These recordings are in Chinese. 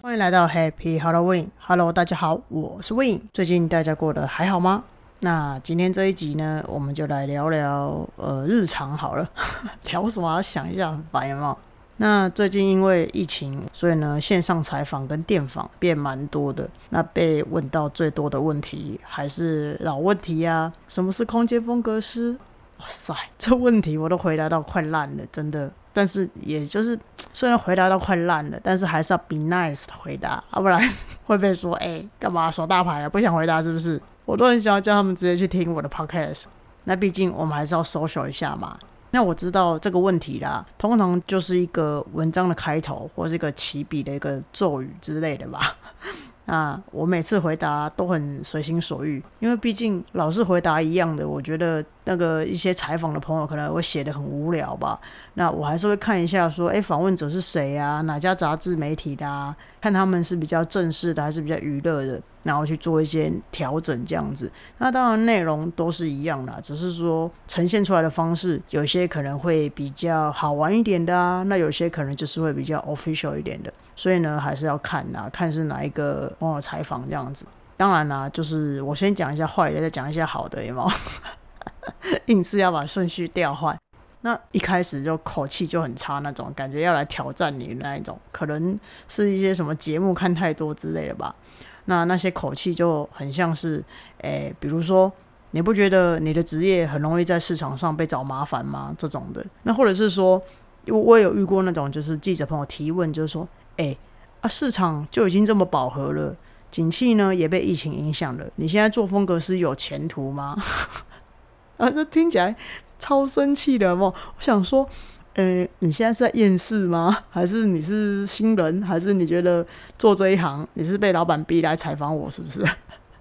欢迎来到 Happy Halloween。Hello，大家好，我是 Win。最近大家过得还好吗？那今天这一集呢，我们就来聊聊呃日常好了。聊什么？想一下，很烦吗？那最近因为疫情，所以呢线上采访跟电访变蛮多的。那被问到最多的问题还是老问题呀，什么是空间风格师？哇塞，这问题我都回答到快烂了，真的。但是也就是 虽然回答到快烂了，但是还是要 be nice 的回答，要不然会被说哎干嘛耍大牌啊？不想回答是不是？我都很想要叫他们直接去听我的 podcast。那毕竟我们还是要 social 一下嘛。那我知道这个问题啦，通常就是一个文章的开头，或是一个起笔的一个咒语之类的吧。那我每次回答都很随心所欲，因为毕竟老是回答一样的，我觉得那个一些采访的朋友可能会写的很无聊吧。那我还是会看一下，说，哎，访问者是谁啊？哪家杂志媒体的啊？看他们是比较正式的，还是比较娱乐的，然后去做一些调整，这样子。那当然内容都是一样的，只是说呈现出来的方式，有些可能会比较好玩一点的啊，那有些可能就是会比较 official 一点的。所以呢，还是要看啊，看是哪一个朋友采访这样子。当然啦，就是我先讲一下坏的，再讲一下好的，有没有？硬是要把顺序调换。那一开始就口气就很差，那种感觉要来挑战你那一种，可能是一些什么节目看太多之类的吧。那那些口气就很像是，诶，比如说，你不觉得你的职业很容易在市场上被找麻烦吗？这种的。那或者是说，我我有遇过那种，就是记者朋友提问，就是说，诶，啊，市场就已经这么饱和了，景气呢也被疫情影响了，你现在做风格师有前途吗？啊，这听起来。超生气的哦！我想说，呃，你现在是在厌世吗？还是你是新人？还是你觉得做这一行你是被老板逼来采访我，是不是？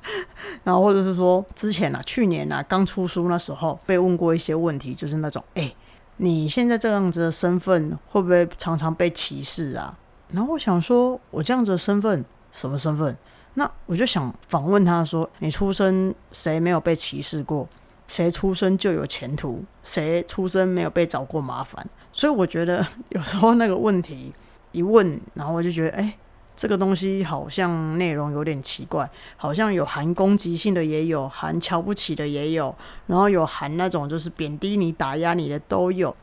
然后或者是说，之前啊，去年啊，刚出书那时候被问过一些问题，就是那种，哎，你现在这样子的身份会不会常常被歧视啊？然后我想说，我这样子的身份，什么身份？那我就想访问他说，你出生谁没有被歧视过？谁出生就有前途，谁出生没有被找过麻烦，所以我觉得 有时候那个问题一问，然后我就觉得，哎，这个东西好像内容有点奇怪，好像有含攻击性的，也有含瞧不起的，也有，然后有含那种就是贬低你、打压你的都有。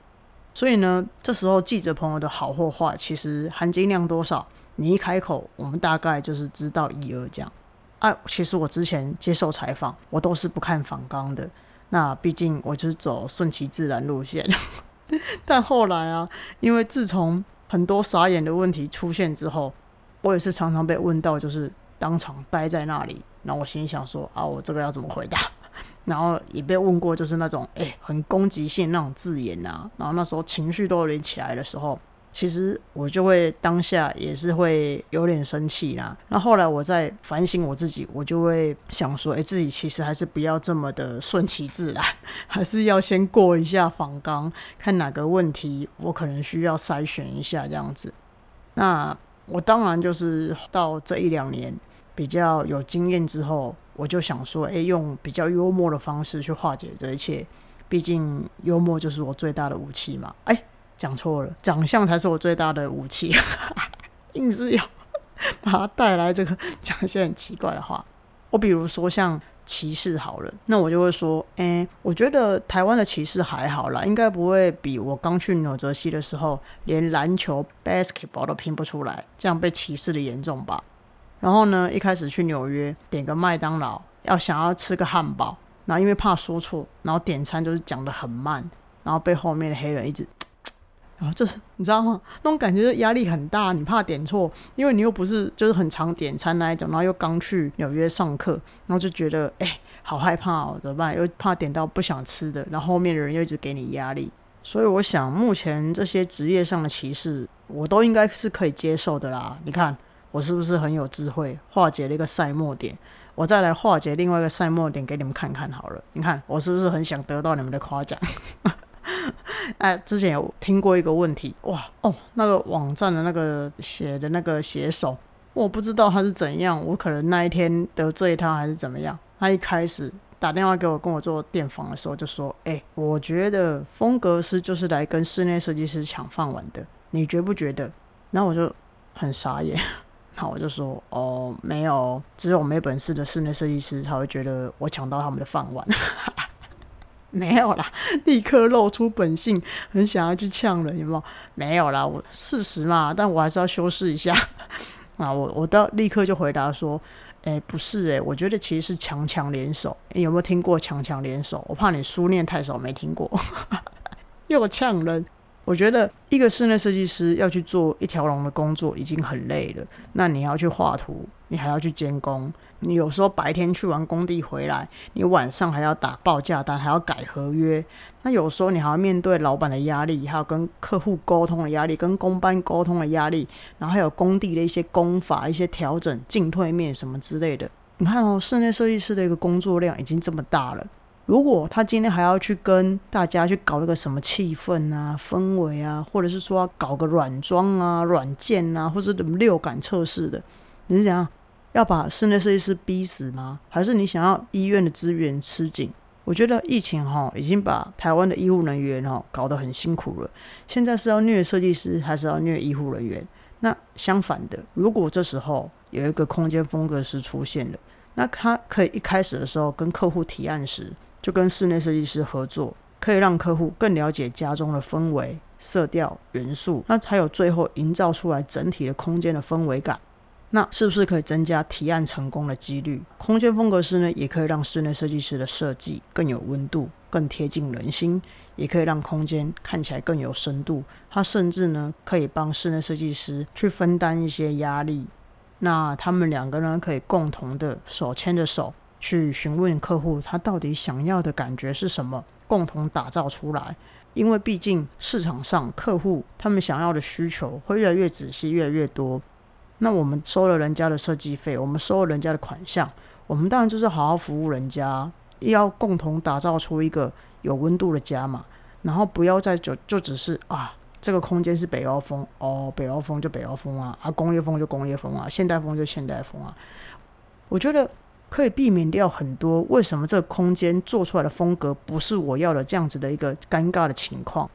所以呢，这时候记者朋友的好或坏，其实含金量多少，你一开口，我们大概就是知道一二这样。啊，其实我之前接受采访，我都是不看访纲的。那毕竟我就是走顺其自然路线，但后来啊，因为自从很多傻眼的问题出现之后，我也是常常被问到，就是当场待在那里，然后我心里想说啊，我这个要怎么回答？然后也被问过，就是那种哎很攻击性那种字眼啊，然后那时候情绪都有点起来的时候。其实我就会当下也是会有点生气啦。那后来我在反省我自己，我就会想说，哎，自己其实还是不要这么的顺其自然，还是要先过一下访纲，看哪个问题我可能需要筛选一下这样子。那我当然就是到这一两年比较有经验之后，我就想说，哎，用比较幽默的方式去化解这一切。毕竟幽默就是我最大的武器嘛。哎。讲错了，长相才是我最大的武器，硬是要把它带来这个讲一些很奇怪的话。我比如说像歧视好了，那我就会说，哎，我觉得台湾的歧视还好啦，应该不会比我刚去纽泽西的时候，连篮球 basketball 都拼不出来，这样被歧视的严重吧。然后呢，一开始去纽约点个麦当劳，要想要吃个汉堡，然后因为怕说错，然后点餐就是讲的很慢，然后被后面的黑人一直。然后就是你知道吗？那种感觉压力很大，你怕点错，因为你又不是就是很常点餐那一种，然后又刚去纽约上课，然后就觉得哎，好害怕哦，怎么办？又怕点到不想吃的，然后后面的人又一直给你压力，所以我想目前这些职业上的歧视，我都应该是可以接受的啦。你看我是不是很有智慧，化解了一个赛末点？我再来化解另外一个赛末点给你们看看好了。你看我是不是很想得到你们的夸奖？哎，之前有听过一个问题，哇哦，那个网站的那个写的那个写手，我不知道他是怎样，我可能那一天得罪他还是怎么样。他一开始打电话给我跟我做电访的时候就说：“哎，我觉得风格师就是来跟室内设计师抢饭碗的，你觉不觉得？”然后我就很傻眼，然后我就说：“哦，没有，只有没本事的室内设计师才会觉得我抢到他们的饭碗。” 没有啦，立刻露出本性，很想要去呛人，有没有？没有啦，我事实嘛，但我还是要修饰一下。啊，我我到立刻就回答说，哎，不是哎，我觉得其实是强强联手。你有没有听过强强联手？我怕你书念太少，没听过。又呛人。我觉得一个室内设计师要去做一条龙的工作已经很累了，那你要去画图，你还要去监工，你有时候白天去完工地回来，你晚上还要打报价单，还要改合约，那有时候你还要面对老板的压力，还有跟客户沟通的压力，跟工班沟通的压力，然后还有工地的一些工法、一些调整、进退面什么之类的。你看哦，室内设计师的一个工作量已经这么大了。如果他今天还要去跟大家去搞一个什么气氛啊、氛围啊，或者是说搞个软装啊、软件啊，或者什么六感测试的，你是想要把室内设计师逼死吗？还是你想要医院的资源吃紧？我觉得疫情哈已经把台湾的医护人员哈搞得很辛苦了。现在是要虐设计师，还是要虐医护人员？那相反的，如果这时候有一个空间风格师出现了，那他可以一开始的时候跟客户提案时。就跟室内设计师合作，可以让客户更了解家中的氛围、色调、元素，那还有最后营造出来整体的空间的氛围感，那是不是可以增加提案成功的几率？空间风格师呢，也可以让室内设计师的设计更有温度、更贴近人心，也可以让空间看起来更有深度。它甚至呢，可以帮室内设计师去分担一些压力。那他们两个人可以共同的手牵着手。去询问客户他到底想要的感觉是什么，共同打造出来。因为毕竟市场上客户他们想要的需求会越来越仔细，越来越多。那我们收了人家的设计费，我们收了人家的款项，我们当然就是好好服务人家，要共同打造出一个有温度的家嘛。然后不要再就就只是啊，这个空间是北欧风哦，北欧风就北欧风啊，啊工业风就工业风啊，现代风就现代风啊。我觉得。可以避免掉很多为什么这个空间做出来的风格不是我要的这样子的一个尴尬的情况。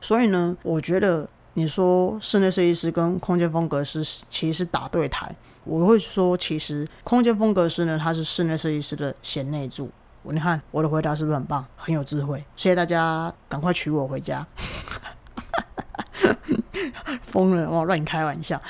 所以呢，我觉得你说室内设计师跟空间风格师其实是打对台。我会说，其实空间风格师呢，他是室内设计师的贤内助。你看我的回答是不是很棒，很有智慧？谢谢大家，赶快娶我回家。疯了，我乱开玩笑。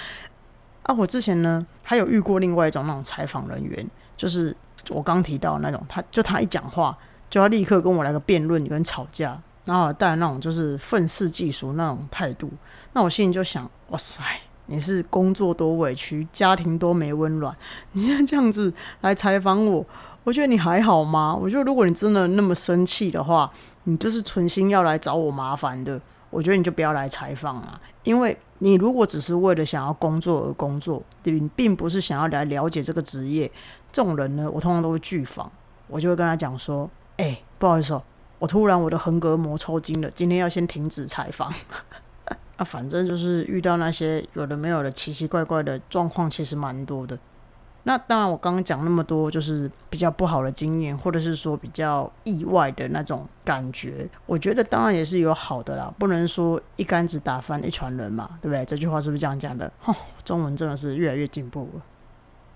啊，我之前呢还有遇过另外一种那种采访人员。就是我刚提到那种，他就他一讲话就要立刻跟我来个辩论跟吵架，然后带那种就是愤世嫉俗那种态度，那我心里就想，哇塞，你是工作多委屈，家庭多没温暖，你现在这样子来采访我，我觉得你还好吗？我觉得如果你真的那么生气的话，你就是存心要来找我麻烦的，我觉得你就不要来采访了，因为你如果只是为了想要工作而工作，你并不是想要来了解这个职业。这种人呢，我通常都会拒访，我就会跟他讲说：“哎，不好意思哦，我突然我的横膈膜抽筋了，今天要先停止采访。”啊，反正就是遇到那些有的没有的奇奇怪怪的状况，其实蛮多的。那当然，我刚刚讲那么多，就是比较不好的经验，或者是说比较意外的那种感觉。我觉得当然也是有好的啦，不能说一竿子打翻一船人嘛，对不对？这句话是不是这样讲的？哦，中文真的是越来越进步了。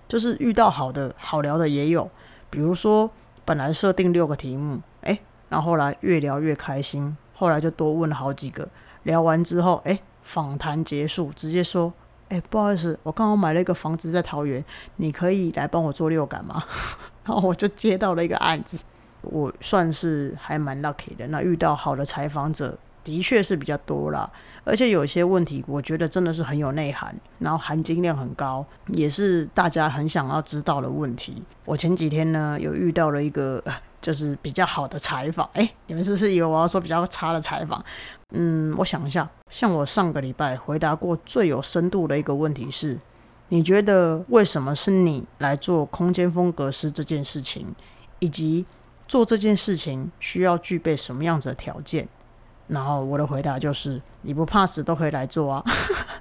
就是遇到好的好聊的也有，比如说本来设定六个题目，哎，然后后来越聊越开心，后来就多问了好几个，聊完之后，哎，访谈结束，直接说，哎，不好意思，我刚好买了一个房子在桃园，你可以来帮我做六感吗？然后我就接到了一个案子，我算是还蛮 lucky 的，那遇到好的采访者。的确是比较多啦，而且有些问题，我觉得真的是很有内涵，然后含金量很高，也是大家很想要知道的问题。我前几天呢，有遇到了一个就是比较好的采访，哎，你们是不是以为我要说比较差的采访？嗯，我想一下，像我上个礼拜回答过最有深度的一个问题是：你觉得为什么是你来做空间风格师这件事情，以及做这件事情需要具备什么样子的条件？然后我的回答就是：你不怕死都可以来做啊，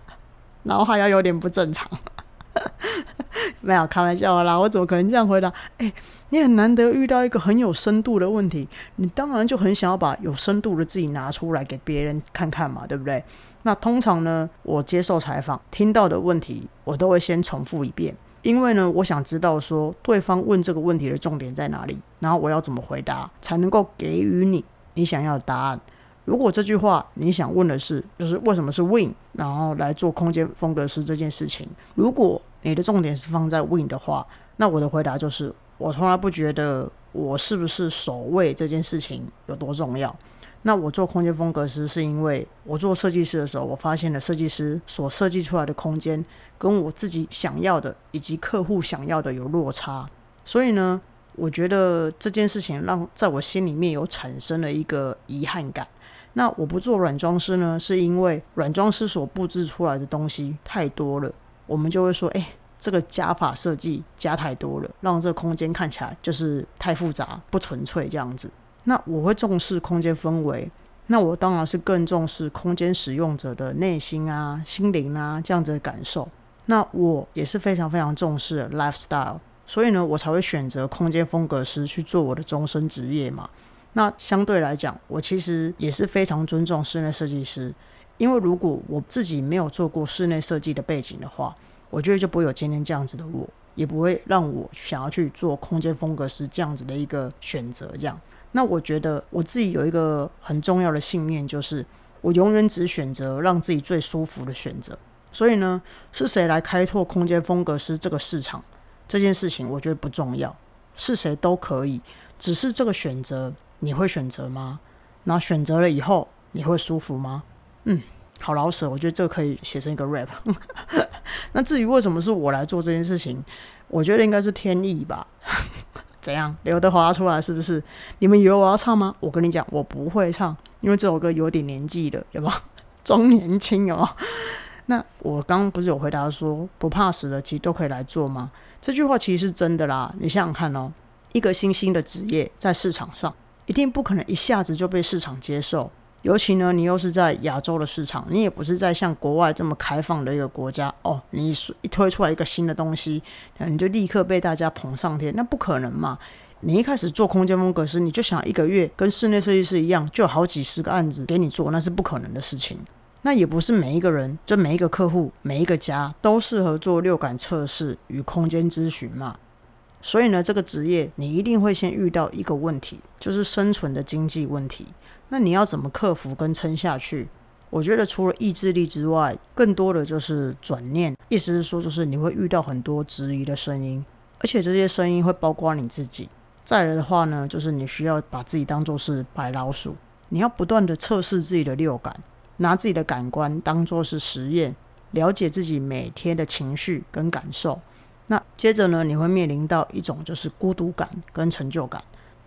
然后还要有点不正常，没有开玩笑啦，我怎么可能这样回答？哎，你很难得遇到一个很有深度的问题，你当然就很想要把有深度的自己拿出来给别人看看嘛，对不对？那通常呢，我接受采访听到的问题，我都会先重复一遍，因为呢，我想知道说对方问这个问题的重点在哪里，然后我要怎么回答才能够给予你你想要的答案。如果这句话你想问的是，就是为什么是 Win，然后来做空间风格师这件事情，如果你的重点是放在 Win 的话，那我的回答就是，我从来不觉得我是不是守卫这件事情有多重要。那我做空间风格师，是因为我做设计师的时候，我发现了设计师所设计出来的空间跟我自己想要的以及客户想要的有落差，所以呢，我觉得这件事情让在我心里面有产生了一个遗憾感。那我不做软装师呢，是因为软装师所布置出来的东西太多了，我们就会说，哎，这个加法设计加太多了，让这个空间看起来就是太复杂、不纯粹这样子。那我会重视空间氛围，那我当然是更重视空间使用者的内心啊、心灵啊这样子的感受。那我也是非常非常重视 lifestyle，所以呢，我才会选择空间风格师去做我的终身职业嘛。那相对来讲，我其实也是非常尊重室内设计师，因为如果我自己没有做过室内设计的背景的话，我觉得就不会有今天这样子的我，也不会让我想要去做空间风格师这样子的一个选择。这样，那我觉得我自己有一个很重要的信念，就是我永远只选择让自己最舒服的选择。所以呢，是谁来开拓空间风格师这个市场这件事情，我觉得不重要，是谁都可以，只是这个选择。你会选择吗？那选择了以后，你会舒服吗？嗯，好老舍，我觉得这可以写成一个 rap。那至于为什么是我来做这件事情，我觉得应该是天意吧。怎样？刘德华出来是不是？你们以为我要唱吗？我跟你讲，我不会唱，因为这首歌有点年纪了，有没有？装年轻哦。那我刚刚不是有回答说不怕死的，其实都可以来做吗？这句话其实是真的啦。你想想看哦，一个新兴的职业在市场上。一定不可能一下子就被市场接受，尤其呢，你又是在亚洲的市场，你也不是在像国外这么开放的一个国家哦。你一推出来一个新的东西，你就立刻被大家捧上天，那不可能嘛？你一开始做空间风格时，你就想一个月跟室内设计师一样，就有好几十个案子给你做，那是不可能的事情。那也不是每一个人，就每一个客户、每一个家都适合做六感测试与空间咨询嘛。所以呢，这个职业你一定会先遇到一个问题，就是生存的经济问题。那你要怎么克服跟撑下去？我觉得除了意志力之外，更多的就是转念。意思是说，就是你会遇到很多质疑的声音，而且这些声音会包括你自己。再来的话呢，就是你需要把自己当做是白老鼠，你要不断的测试自己的六感，拿自己的感官当做是实验，了解自己每天的情绪跟感受。那接着呢，你会面临到一种就是孤独感跟成就感。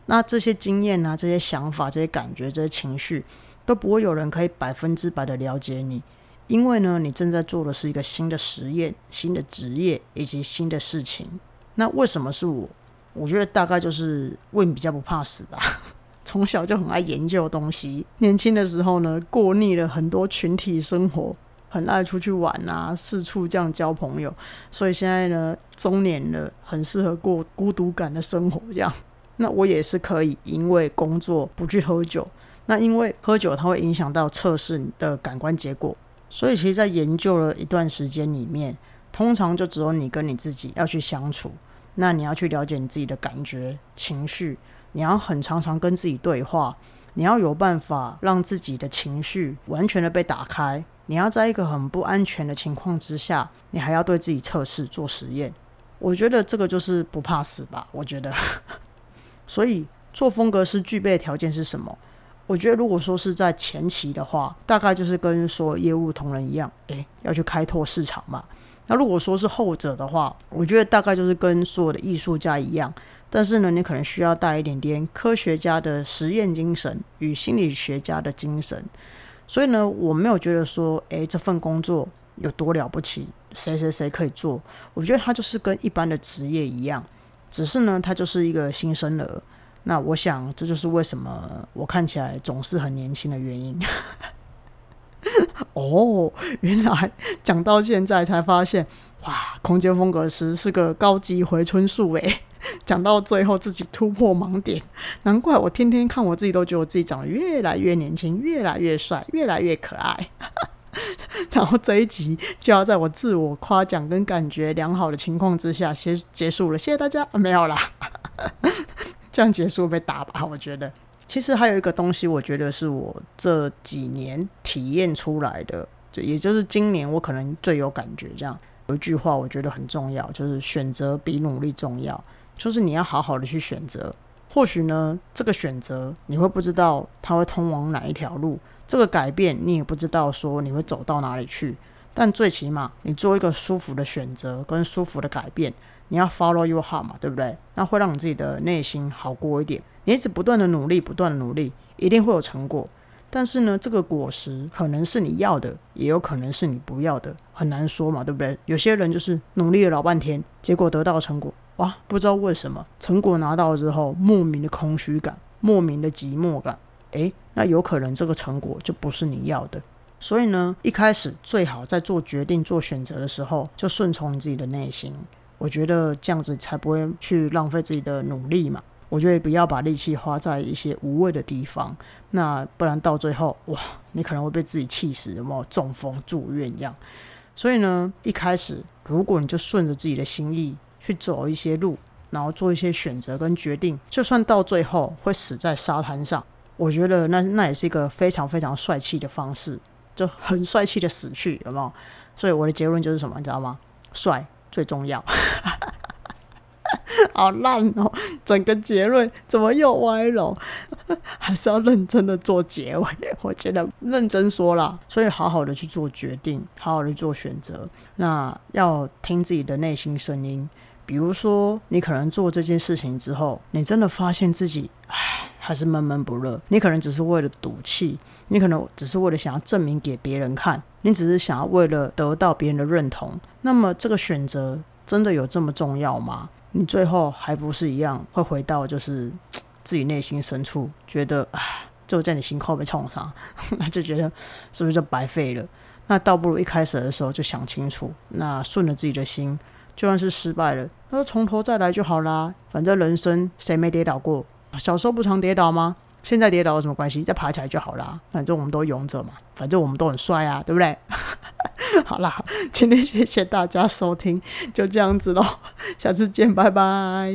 那这些经验啊，这些想法、这些感觉、这些情绪，都不会有人可以百分之百的了解你，因为呢，你正在做的是一个新的实验、新的职业以及新的事情。那为什么是我？我觉得大概就是问比较不怕死吧，从小就很爱研究东西。年轻的时候呢，过腻了很多群体生活。很爱出去玩啊，四处这样交朋友，所以现在呢，中年了，很适合过孤独感的生活。这样，那我也是可以，因为工作不去喝酒。那因为喝酒它会影响到测试你的感官结果，所以其实，在研究了一段时间里面，通常就只有你跟你自己要去相处。那你要去了解你自己的感觉、情绪，你要很常常跟自己对话，你要有办法让自己的情绪完全的被打开。你要在一个很不安全的情况之下，你还要对自己测试做实验，我觉得这个就是不怕死吧？我觉得，所以做风格师具备的条件是什么？我觉得如果说是在前期的话，大概就是跟所有业务同仁一样，诶，要去开拓市场嘛。那如果说是后者的话，我觉得大概就是跟所有的艺术家一样，但是呢，你可能需要带一点点科学家的实验精神与心理学家的精神。所以呢，我没有觉得说，诶，这份工作有多了不起，谁谁谁可以做？我觉得他就是跟一般的职业一样，只是呢，他就是一个新生儿。那我想，这就是为什么我看起来总是很年轻的原因。哦，原来讲到现在才发现，哇空间风格师是个高级回春术诶。讲到最后自己突破盲点，难怪我天天看我自己都觉得我自己长得越来越年轻，越来越帅，越来越可爱。然后这一集就要在我自我夸奖跟感觉良好的情况之下先结束了，谢谢大家。没有啦，这样结束被打吧？我觉得。其实还有一个东西，我觉得是我这几年体验出来的，就也就是今年我可能最有感觉。这样有一句话，我觉得很重要，就是选择比努力重要。就是你要好好的去选择，或许呢，这个选择你会不知道它会通往哪一条路，这个改变你也不知道说你会走到哪里去，但最起码你做一个舒服的选择跟舒服的改变，你要 follow your heart 嘛，对不对？那会让你自己的内心好过一点。你一直不断的努力，不断的努力，一定会有成果。但是呢，这个果实可能是你要的，也有可能是你不要的，很难说嘛，对不对？有些人就是努力了老半天，结果得到成果。哇，不知道为什么成果拿到之后，莫名的空虚感，莫名的寂寞感。诶，那有可能这个成果就不是你要的。所以呢，一开始最好在做决定、做选择的时候，就顺从你自己的内心。我觉得这样子才不会去浪费自己的努力嘛。我觉得不要把力气花在一些无谓的地方，那不然到最后，哇，你可能会被自己气死，有没有中风住院这样？所以呢，一开始如果你就顺着自己的心意。去走一些路，然后做一些选择跟决定，就算到最后会死在沙滩上，我觉得那那也是一个非常非常帅气的方式，就很帅气的死去，有没有？所以我的结论就是什么，你知道吗？帅最重要。好烂哦！整个结论怎么又歪了？还是要认真的做结尾。我觉得认真说了，所以好好的去做决定，好好的做选择。那要听自己的内心声音。比如说，你可能做这件事情之后，你真的发现自己唉还是闷闷不乐。你可能只是为了赌气，你可能只是为了想要证明给别人看，你只是想要为了得到别人的认同。那么这个选择真的有这么重要吗？你最后还不是一样会回到就是自己内心深处，觉得唉，就在你心口被冲上，那就觉得是不是就白费了？那倒不如一开始的时候就想清楚，那顺着自己的心。就算是失败了，那就从头再来就好啦。反正人生谁没跌倒过？小时候不常跌倒吗？现在跌倒有什么关系？再爬起来就好啦。反正我们都勇者嘛，反正我们都很帅啊，对不对？好啦，今天谢谢大家收听，就这样子喽，下次见，拜拜。